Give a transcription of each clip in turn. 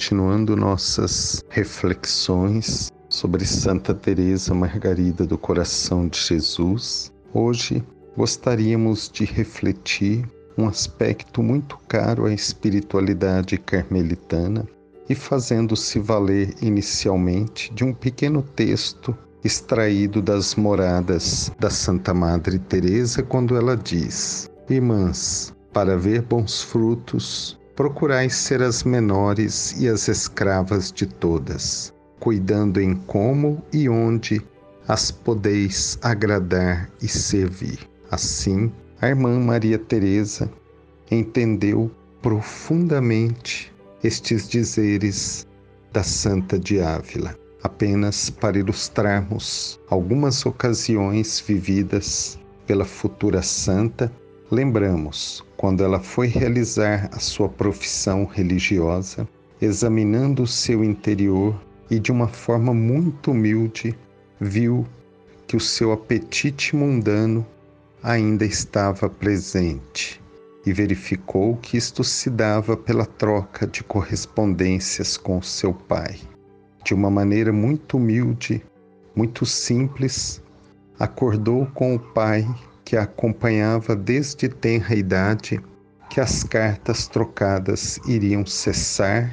continuando nossas reflexões sobre Santa Teresa Margarida do Coração de Jesus, hoje gostaríamos de refletir um aspecto muito caro à espiritualidade carmelitana e fazendo-se valer inicialmente de um pequeno texto extraído das moradas da Santa Madre Teresa quando ela diz: Irmãs, para ver bons frutos, procurais ser as menores e as escravas de todas, cuidando em como e onde as podeis agradar e servir. Assim, a irmã Maria Teresa entendeu profundamente estes dizeres da Santa de Ávila, apenas para ilustrarmos algumas ocasiões vividas pela futura santa, lembramos quando ela foi realizar a sua profissão religiosa, examinando o seu interior e de uma forma muito humilde, viu que o seu apetite mundano ainda estava presente e verificou que isto se dava pela troca de correspondências com seu pai. De uma maneira muito humilde, muito simples, acordou com o pai que a acompanhava desde tenra idade que as cartas trocadas iriam cessar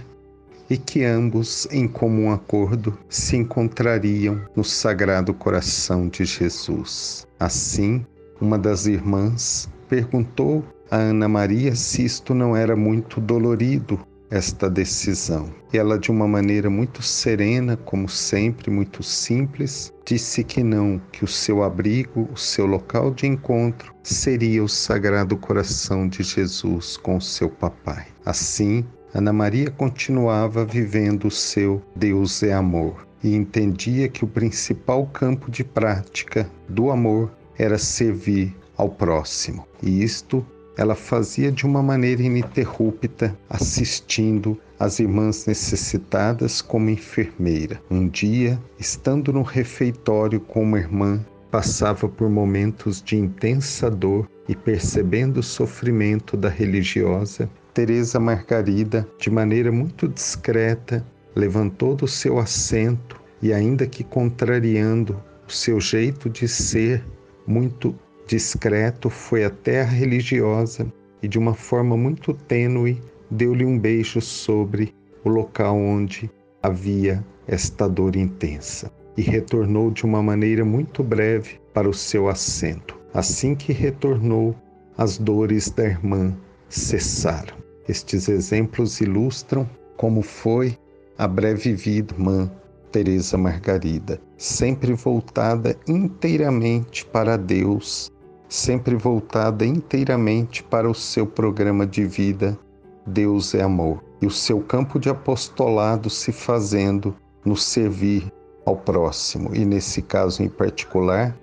e que ambos, em comum acordo, se encontrariam no Sagrado Coração de Jesus. Assim, uma das irmãs perguntou a Ana Maria se isto não era muito dolorido, esta decisão. E ela, de uma maneira muito serena, como sempre, muito simples, disse que não, que o seu abrigo, o seu local de encontro seria o Sagrado Coração de Jesus com seu papai. Assim, Ana Maria continuava vivendo o seu Deus é amor e entendia que o principal campo de prática do amor era servir ao próximo. E isto ela fazia de uma maneira ininterrupta, assistindo as irmãs necessitadas como enfermeira. Um dia, estando no refeitório com uma irmã, passava por momentos de intensa dor e percebendo o sofrimento da religiosa, Teresa Margarida, de maneira muito discreta, levantou do seu assento e ainda que contrariando o seu jeito de ser muito discreto, foi até a religiosa e, de uma forma muito tênue, deu-lhe um beijo sobre o local onde havia esta dor intensa e retornou de uma maneira muito breve para o seu assento. Assim que retornou, as dores da irmã cessaram. Estes exemplos ilustram como foi a breve vida irmã Teresa Margarida, sempre voltada inteiramente para Deus, sempre voltada inteiramente para o seu programa de vida, Deus é amor, e o seu campo de apostolado se fazendo no servir ao próximo, e nesse caso em particular,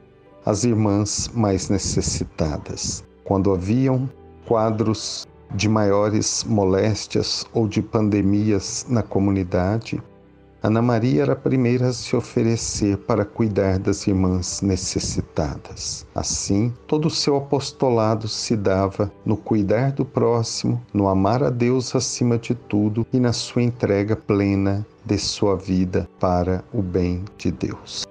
as irmãs mais necessitadas. Quando haviam quadros de maiores moléstias ou de pandemias na comunidade, Ana Maria era a primeira a se oferecer para cuidar das irmãs necessitadas. Assim, todo o seu apostolado se dava no cuidar do próximo, no amar a Deus acima de tudo e na sua entrega plena de sua vida para o bem de Deus.